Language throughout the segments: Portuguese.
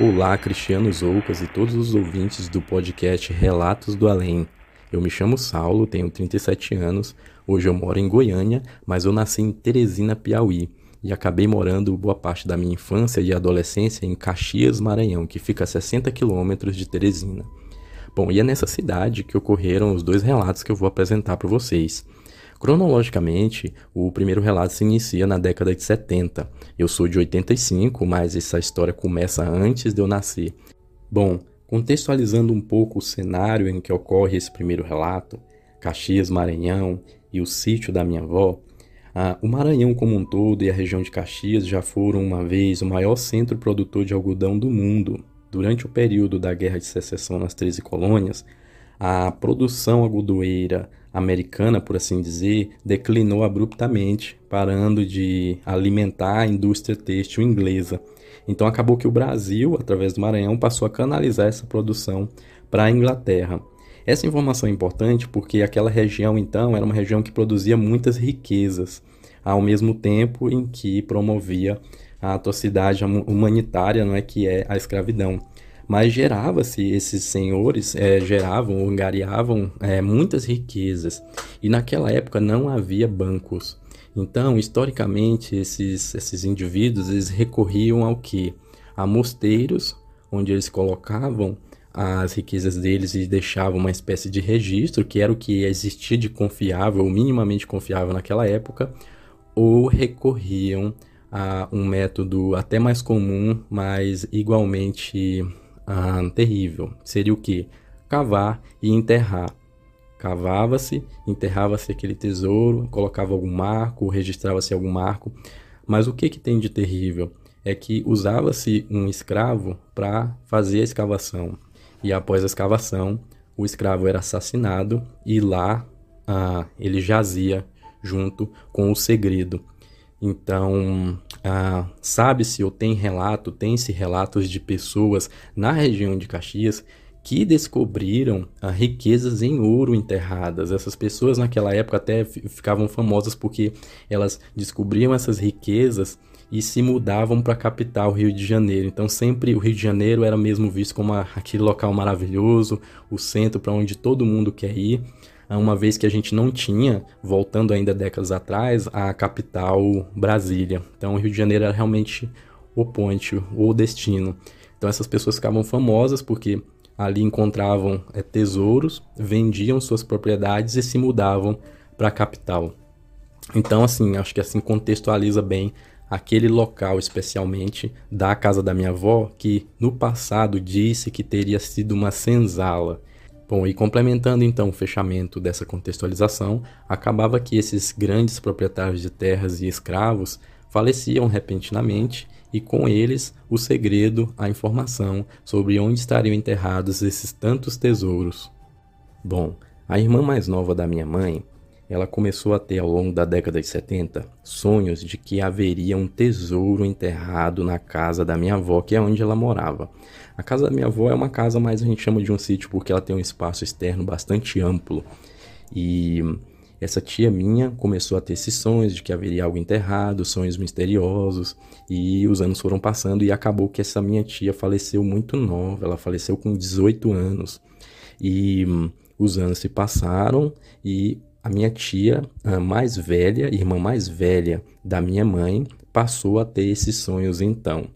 Olá, Cristiano Zoucas e todos os ouvintes do podcast Relatos do Além. Eu me chamo Saulo, tenho 37 anos, hoje eu moro em Goiânia, mas eu nasci em Teresina, Piauí, e acabei morando boa parte da minha infância e adolescência em Caxias, Maranhão, que fica a 60 quilômetros de Teresina. Bom, e é nessa cidade que ocorreram os dois relatos que eu vou apresentar para vocês. Cronologicamente, o primeiro relato se inicia na década de 70. Eu sou de 85, mas essa história começa antes de eu nascer. Bom, contextualizando um pouco o cenário em que ocorre esse primeiro relato, Caxias, Maranhão e o sítio da minha avó, ah, o Maranhão como um todo e a região de Caxias já foram uma vez o maior centro produtor de algodão do mundo. Durante o período da Guerra de Secessão nas 13 colônias, a produção algodoeira americana, por assim dizer, declinou abruptamente, parando de alimentar a indústria têxtil inglesa. Então acabou que o Brasil, através do Maranhão, passou a canalizar essa produção para a Inglaterra. Essa informação é importante porque aquela região, então, era uma região que produzia muitas riquezas, ao mesmo tempo em que promovia a atrocidade humanitária, não é que é a escravidão mas gerava-se, esses senhores é, geravam, angariavam é, muitas riquezas. E naquela época não havia bancos. Então, historicamente, esses, esses indivíduos eles recorriam ao que? A mosteiros, onde eles colocavam as riquezas deles e deixavam uma espécie de registro, que era o que existia de confiável, ou minimamente confiável naquela época, ou recorriam a um método até mais comum, mas igualmente ah, terrível. Seria o que? Cavar e enterrar. Cavava-se, enterrava-se aquele tesouro, colocava algum marco, registrava-se algum marco. Mas o que, que tem de terrível? É que usava-se um escravo para fazer a escavação. E após a escavação, o escravo era assassinado e lá ah, ele jazia junto com o segredo. Então, ah, sabe-se ou tem relato, tem-se relatos de pessoas na região de Caxias que descobriram ah, riquezas em ouro enterradas. Essas pessoas naquela época até ficavam famosas porque elas descobriam essas riquezas e se mudavam para a capital, Rio de Janeiro. Então sempre o Rio de Janeiro era mesmo visto como aquele local maravilhoso, o centro para onde todo mundo quer ir uma vez que a gente não tinha, voltando ainda décadas atrás, a capital Brasília. Então, o Rio de Janeiro era realmente o ponte, o destino. Então, essas pessoas ficavam famosas porque ali encontravam é, tesouros, vendiam suas propriedades e se mudavam para a capital. Então, assim, acho que assim contextualiza bem aquele local, especialmente da casa da minha avó, que no passado disse que teria sido uma senzala. Bom, e complementando então o fechamento dessa contextualização, acabava que esses grandes proprietários de terras e escravos faleciam repentinamente e com eles o segredo, a informação sobre onde estariam enterrados esses tantos tesouros. Bom, a irmã mais nova da minha mãe, ela começou a ter ao longo da década de 70 sonhos de que haveria um tesouro enterrado na casa da minha avó, que é onde ela morava. A casa da minha avó é uma casa mais a gente chama de um sítio porque ela tem um espaço externo bastante amplo. E essa tia minha começou a ter esses sonhos de que haveria algo enterrado, sonhos misteriosos, e os anos foram passando e acabou que essa minha tia faleceu muito nova, ela faleceu com 18 anos. E os anos se passaram e a minha tia, a mais velha, irmã mais velha da minha mãe, passou a ter esses sonhos então.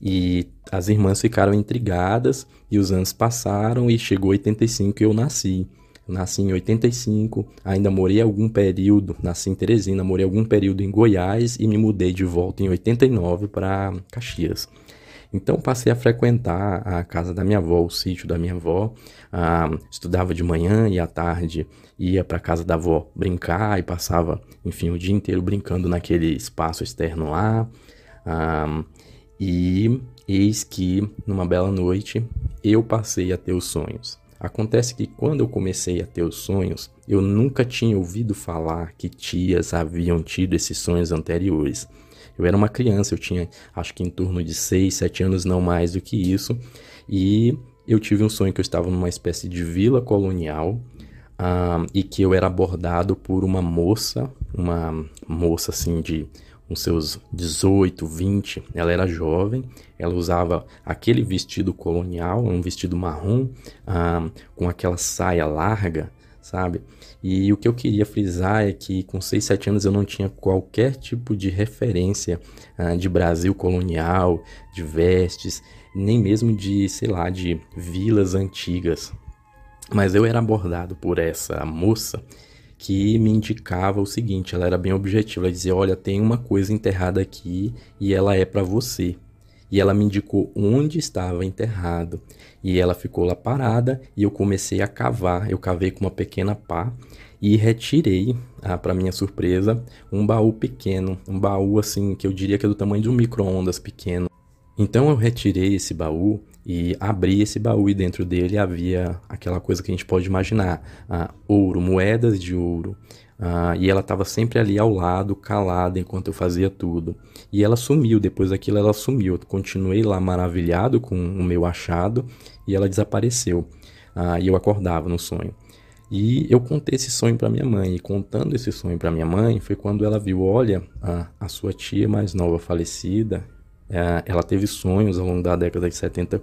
E as irmãs ficaram intrigadas e os anos passaram e chegou 85 e eu nasci. Nasci em 85, ainda morei algum período, nasci em Teresina, morei algum período em Goiás e me mudei de volta em 89 para Caxias. Então passei a frequentar a casa da minha avó, o sítio da minha avó. Ah, estudava de manhã e à tarde ia para a casa da avó brincar e passava, enfim, o dia inteiro brincando naquele espaço externo lá. Ah, e Eis que, numa bela noite, eu passei a ter os sonhos. Acontece que quando eu comecei a ter os sonhos, eu nunca tinha ouvido falar que tias haviam tido esses sonhos anteriores. Eu era uma criança, eu tinha acho que em torno de 6, 7 anos, não mais do que isso, e eu tive um sonho que eu estava numa espécie de vila colonial uh, e que eu era abordado por uma moça, uma moça assim de uns seus 18, 20, ela era jovem, ela usava aquele vestido colonial, um vestido marrom, uh, com aquela saia larga, sabe? E o que eu queria frisar é que com 6, 7 anos eu não tinha qualquer tipo de referência uh, de Brasil colonial, de vestes, nem mesmo de, sei lá, de vilas antigas. Mas eu era abordado por essa moça que me indicava o seguinte, ela era bem objetiva, ela dizia, olha, tem uma coisa enterrada aqui e ela é para você. E ela me indicou onde estava enterrado. E ela ficou lá parada e eu comecei a cavar. Eu cavei com uma pequena pá e retirei, ah, para minha surpresa, um baú pequeno, um baú assim que eu diria que é do tamanho de um micro-ondas pequeno. Então eu retirei esse baú e abri esse baú e dentro dele havia aquela coisa que a gente pode imaginar: ah, ouro, moedas de ouro. Ah, e ela estava sempre ali ao lado, calada, enquanto eu fazia tudo. E ela sumiu, depois daquilo ela sumiu. Eu continuei lá maravilhado com o meu achado e ela desapareceu. Ah, e eu acordava no sonho. E eu contei esse sonho para minha mãe. E contando esse sonho para minha mãe, foi quando ela viu: olha, a, a sua tia mais nova falecida, é, ela teve sonhos ao longo da década de 70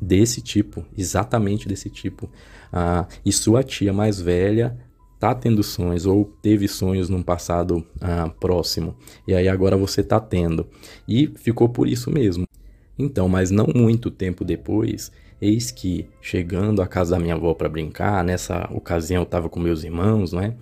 desse tipo, exatamente desse tipo. Ah, e sua tia mais velha tá tendo sonhos ou teve sonhos num passado ah, próximo. E aí agora você tá tendo. E ficou por isso mesmo. Então, mas não muito tempo depois, eis que chegando à casa da minha avó para brincar, nessa ocasião eu estava com meus irmãos, né?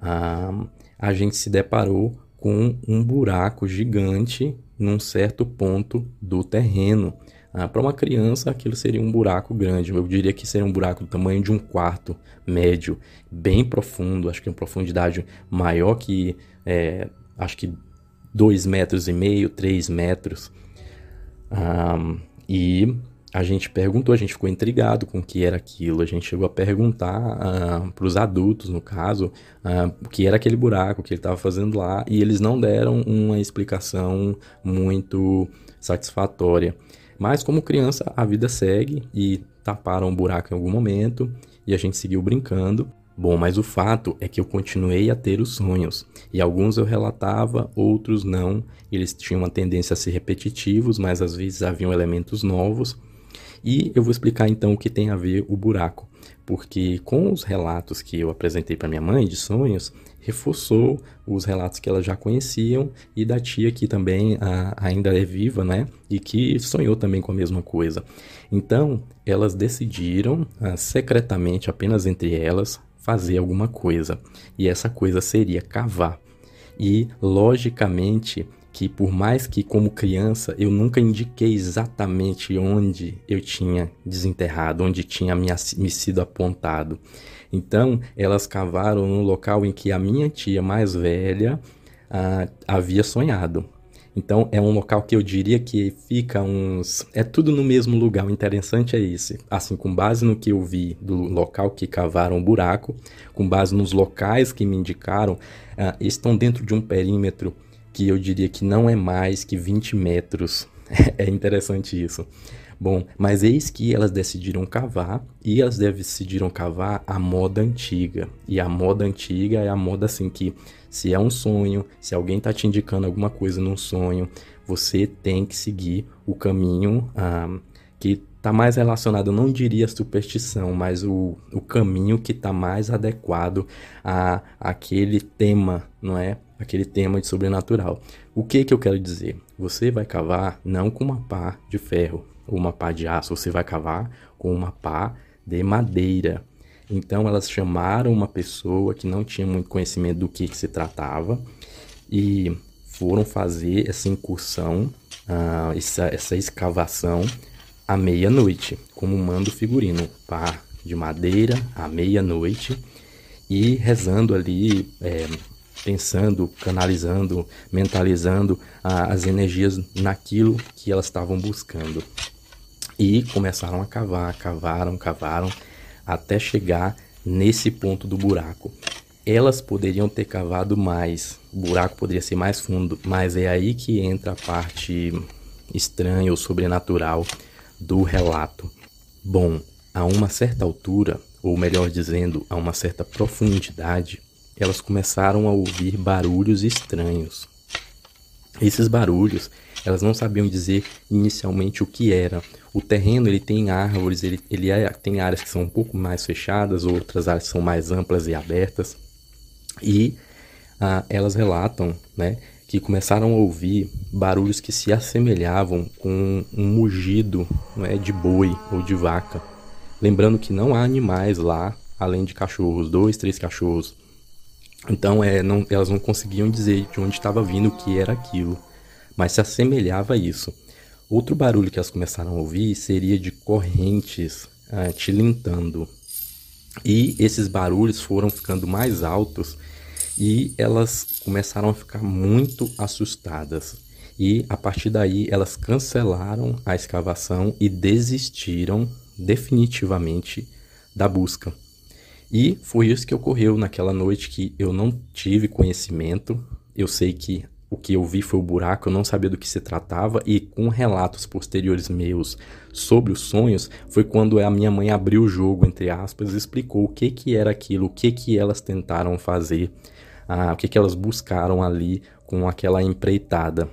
Ah, a gente se deparou com um buraco gigante num certo ponto do terreno. Ah, Para uma criança, aquilo seria um buraco grande. Eu diria que seria um buraco do tamanho de um quarto médio, bem profundo. Acho que uma profundidade maior que, é, acho que dois metros e meio, três metros. Ah, e a gente perguntou, a gente ficou intrigado com o que era aquilo. A gente chegou a perguntar uh, para os adultos, no caso, uh, o que era aquele buraco, que ele estava fazendo lá, e eles não deram uma explicação muito satisfatória. Mas, como criança, a vida segue e taparam o buraco em algum momento e a gente seguiu brincando. Bom, mas o fato é que eu continuei a ter os sonhos, e alguns eu relatava, outros não. Eles tinham uma tendência a ser repetitivos, mas às vezes haviam elementos novos. E eu vou explicar então o que tem a ver o buraco, porque com os relatos que eu apresentei para minha mãe de sonhos, reforçou os relatos que elas já conheciam e da tia que também a, ainda é viva, né? E que sonhou também com a mesma coisa. Então, elas decidiram a, secretamente, apenas entre elas, fazer alguma coisa. E essa coisa seria cavar. E, logicamente, que por mais que como criança eu nunca indiquei exatamente onde eu tinha desenterrado, onde tinha me sido apontado. Então elas cavaram no local em que a minha tia mais velha ah, havia sonhado. Então é um local que eu diria que fica uns. É tudo no mesmo lugar. O interessante é esse. Assim, com base no que eu vi do local que cavaram o buraco, com base nos locais que me indicaram, ah, estão dentro de um perímetro que eu diria que não é mais que 20 metros. é interessante isso. Bom, mas eis que elas decidiram cavar e elas decidiram cavar a moda antiga. E a moda antiga é a moda assim que se é um sonho, se alguém está te indicando alguma coisa num sonho, você tem que seguir o caminho ah, que está mais relacionado, não diria superstição, mas o, o caminho que está mais adequado a aquele tema, não é? Aquele tema de sobrenatural. O que que eu quero dizer? Você vai cavar não com uma pá de ferro ou uma pá de aço, você vai cavar com uma pá de madeira. Então elas chamaram uma pessoa que não tinha muito conhecimento do que, que se tratava e foram fazer essa incursão, uh, essa, essa escavação à meia-noite, como manda o figurino, pá de madeira à meia-noite e rezando ali é, pensando, canalizando, mentalizando ah, as energias naquilo que elas estavam buscando. E começaram a cavar, cavaram, cavaram, até chegar nesse ponto do buraco. Elas poderiam ter cavado mais, o buraco poderia ser mais fundo, mas é aí que entra a parte estranha ou sobrenatural do relato. Bom, a uma certa altura, ou melhor dizendo, a uma certa profundidade, elas começaram a ouvir barulhos estranhos. Esses barulhos, elas não sabiam dizer inicialmente o que era. O terreno ele tem árvores, ele, ele é, tem áreas que são um pouco mais fechadas, outras áreas são mais amplas e abertas. E ah, elas relatam né, que começaram a ouvir barulhos que se assemelhavam com um mugido é, de boi ou de vaca. Lembrando que não há animais lá, além de cachorros, dois, três cachorros. Então é, não, elas não conseguiam dizer de onde estava vindo o que era aquilo, mas se assemelhava a isso. Outro barulho que elas começaram a ouvir seria de correntes ah, tilintando. E esses barulhos foram ficando mais altos e elas começaram a ficar muito assustadas. E a partir daí elas cancelaram a escavação e desistiram definitivamente da busca. E foi isso que ocorreu naquela noite que eu não tive conhecimento. Eu sei que o que eu vi foi o buraco, eu não sabia do que se tratava e com relatos posteriores meus sobre os sonhos, foi quando a minha mãe abriu o jogo entre aspas, e explicou o que que era aquilo, o que que elas tentaram fazer o que, que elas buscaram ali com aquela empreitada.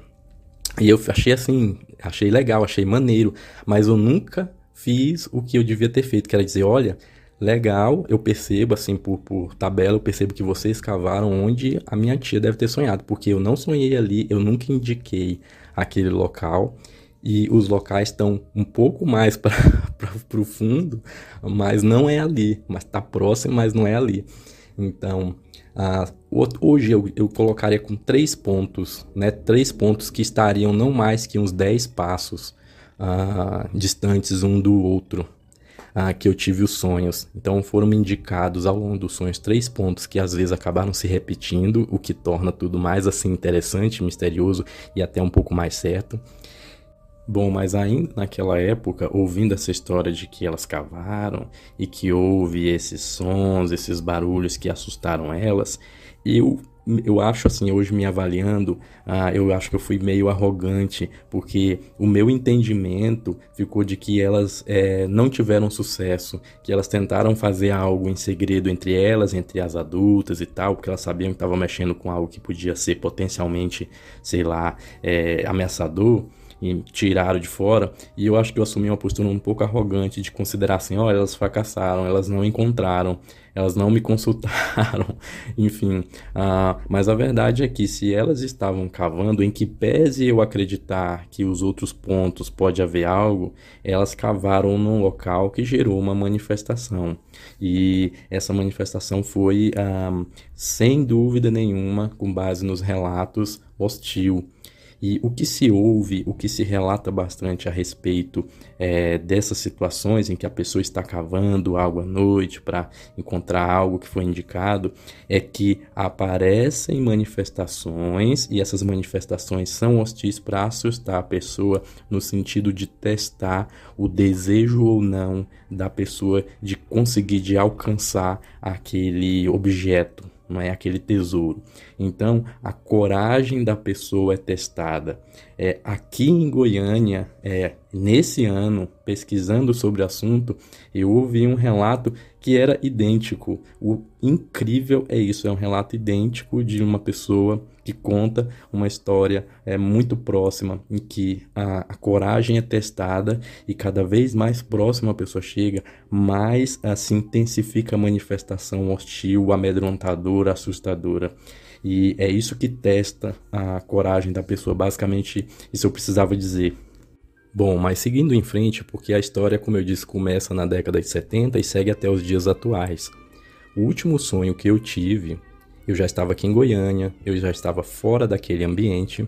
E eu achei assim, achei legal, achei maneiro, mas eu nunca fiz o que eu devia ter feito, que era dizer, olha, legal, eu percebo assim por, por tabela, eu percebo que vocês cavaram onde a minha tia deve ter sonhado, porque eu não sonhei ali, eu nunca indiquei aquele local e os locais estão um pouco mais para o fundo, mas não é ali, mas está próximo, mas não é ali. Então, hoje eu, eu, colocaria com três pontos, né? Três pontos que estariam não mais que uns 10 passos ah, distantes um do outro. Ah, que eu tive os sonhos. Então foram indicados ao longo dos sonhos três pontos que às vezes acabaram se repetindo, o que torna tudo mais assim interessante, misterioso e até um pouco mais certo. Bom, mas ainda naquela época, ouvindo essa história de que elas cavaram e que houve esses sons, esses barulhos que assustaram elas, eu eu acho assim, hoje me avaliando, ah, eu acho que eu fui meio arrogante, porque o meu entendimento ficou de que elas é, não tiveram sucesso, que elas tentaram fazer algo em segredo entre elas, entre as adultas e tal, porque elas sabiam que estavam mexendo com algo que podia ser potencialmente, sei lá, é, ameaçador e tiraram de fora. E eu acho que eu assumi uma postura um pouco arrogante de considerar assim: olha, elas fracassaram, elas não encontraram, elas não me consultaram, enfim. Uh, mas a verdade é que se elas estavam cavando, em que pese eu acreditar que os outros pontos pode haver algo, elas cavaram num local que gerou uma manifestação. E essa manifestação foi, uh, sem dúvida nenhuma, com base nos relatos, hostil. E o que se ouve, o que se relata bastante a respeito é, dessas situações em que a pessoa está cavando algo à noite para encontrar algo que foi indicado, é que aparecem manifestações e essas manifestações são hostis para assustar a pessoa no sentido de testar o desejo ou não da pessoa de conseguir de alcançar aquele objeto não é aquele tesouro. Então, a coragem da pessoa é testada. É, aqui em Goiânia, é, nesse ano, pesquisando sobre o assunto, eu ouvi um relato que era idêntico. O incrível é isso, é um relato idêntico de uma pessoa que conta uma história é, muito próxima, em que a, a coragem é testada e cada vez mais próxima a pessoa chega, mais se assim, intensifica a manifestação hostil, amedrontadora, assustadora. E é isso que testa a coragem da pessoa. Basicamente, isso eu precisava dizer. Bom, mas seguindo em frente, porque a história, como eu disse, começa na década de 70 e segue até os dias atuais. O último sonho que eu tive eu já estava aqui em Goiânia, eu já estava fora daquele ambiente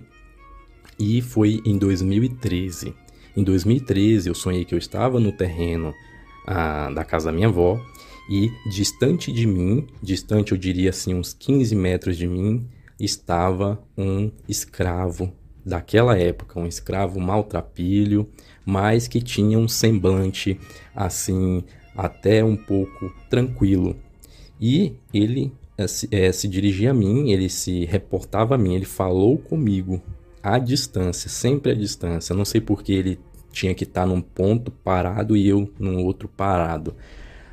e foi em 2013. Em 2013 eu sonhei que eu estava no terreno ah, da casa da minha avó E distante de mim, distante eu diria assim uns 15 metros de mim, estava um escravo daquela época, um escravo maltrapilho, mas que tinha um semblante assim até um pouco tranquilo. E ele se, é, se dirigia a mim, ele se reportava a mim, ele falou comigo à distância, sempre à distância. Não sei porque ele tinha que estar num ponto parado e eu num outro parado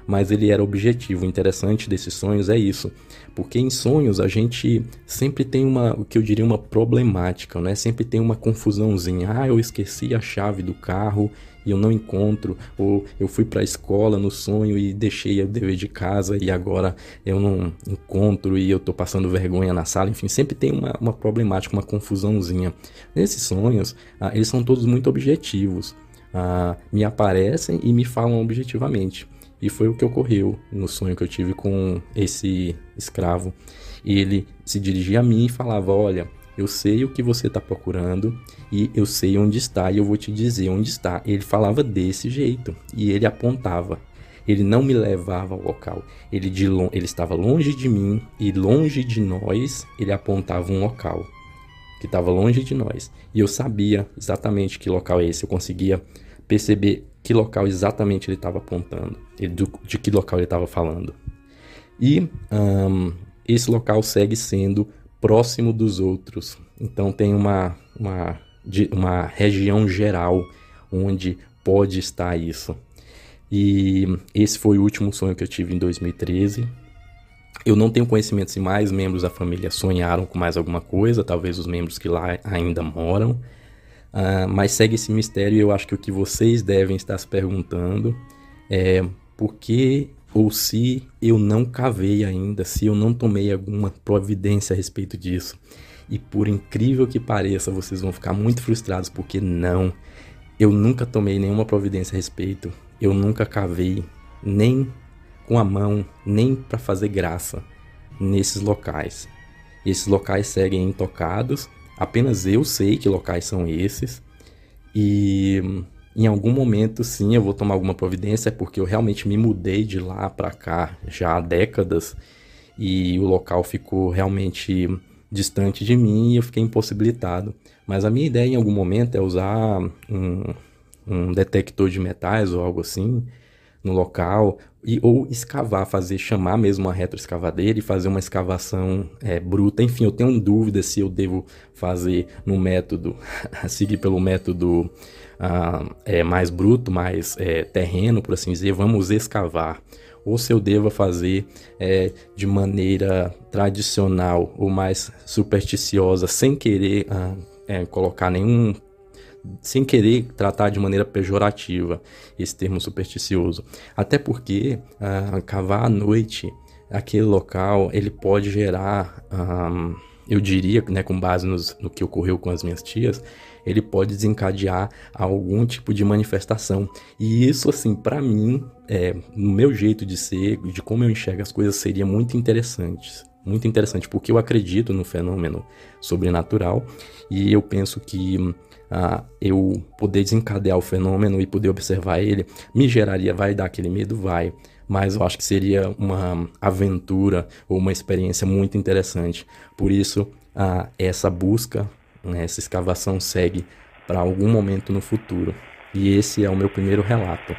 mas ele era objetivo. O interessante desses sonhos é isso, porque em sonhos a gente sempre tem uma, o que eu diria, uma problemática, né? Sempre tem uma confusãozinha. Ah, eu esqueci a chave do carro e eu não encontro, ou eu fui para a escola no sonho e deixei o dever de casa e agora eu não encontro e eu estou passando vergonha na sala. Enfim, sempre tem uma, uma problemática, uma confusãozinha. Nesses sonhos, ah, eles são todos muito objetivos. Ah, me aparecem e me falam objetivamente. E foi o que ocorreu no sonho que eu tive com esse escravo. Ele se dirigia a mim e falava: Olha, eu sei o que você está procurando e eu sei onde está e eu vou te dizer onde está. Ele falava desse jeito e ele apontava. Ele não me levava ao local. Ele, de ele estava longe de mim e longe de nós. Ele apontava um local que estava longe de nós. E eu sabia exatamente que local é esse. Eu conseguia perceber que local exatamente ele estava apontando, de que local ele estava falando. E um, esse local segue sendo próximo dos outros. Então tem uma, uma, uma região geral onde pode estar isso. E esse foi o último sonho que eu tive em 2013. Eu não tenho conhecimento se mais membros da família sonharam com mais alguma coisa, talvez os membros que lá ainda moram. Uh, mas segue esse mistério e eu acho que o que vocês devem estar se perguntando é por que ou se eu não cavei ainda, se eu não tomei alguma providência a respeito disso. E por incrível que pareça, vocês vão ficar muito frustrados porque não, eu nunca tomei nenhuma providência a respeito. Eu nunca cavei nem com a mão, nem para fazer graça nesses locais. Esses locais seguem intocados Apenas eu sei que locais são esses. E em algum momento, sim, eu vou tomar alguma providência, porque eu realmente me mudei de lá para cá já há décadas e o local ficou realmente distante de mim e eu fiquei impossibilitado. Mas a minha ideia em algum momento é usar um, um detector de metais ou algo assim no local, e, ou escavar, fazer, chamar mesmo uma retroescavadeira e fazer uma escavação é, bruta. Enfim, eu tenho dúvida se eu devo fazer no método, seguir pelo método ah, é, mais bruto, mais é, terreno, por assim dizer, vamos escavar. Ou se eu devo fazer é, de maneira tradicional ou mais supersticiosa, sem querer ah, é, colocar nenhum sem querer tratar de maneira pejorativa esse termo supersticioso. Até porque uh, cavar à noite aquele local ele pode gerar, eu diria, né, com base nos, no que ocorreu com as minhas tias, ele pode desencadear algum tipo de manifestação. E isso, assim, para mim, é, no meu jeito de ser, de como eu enxergo as coisas, seria muito interessante. Muito interessante, porque eu acredito no fenômeno sobrenatural e eu penso que ah, eu poder desencadear o fenômeno e poder observar ele, me geraria, vai dar aquele medo? Vai. Mas eu acho que seria uma aventura ou uma experiência muito interessante. Por isso, ah, essa busca, né, essa escavação segue para algum momento no futuro. E esse é o meu primeiro relato.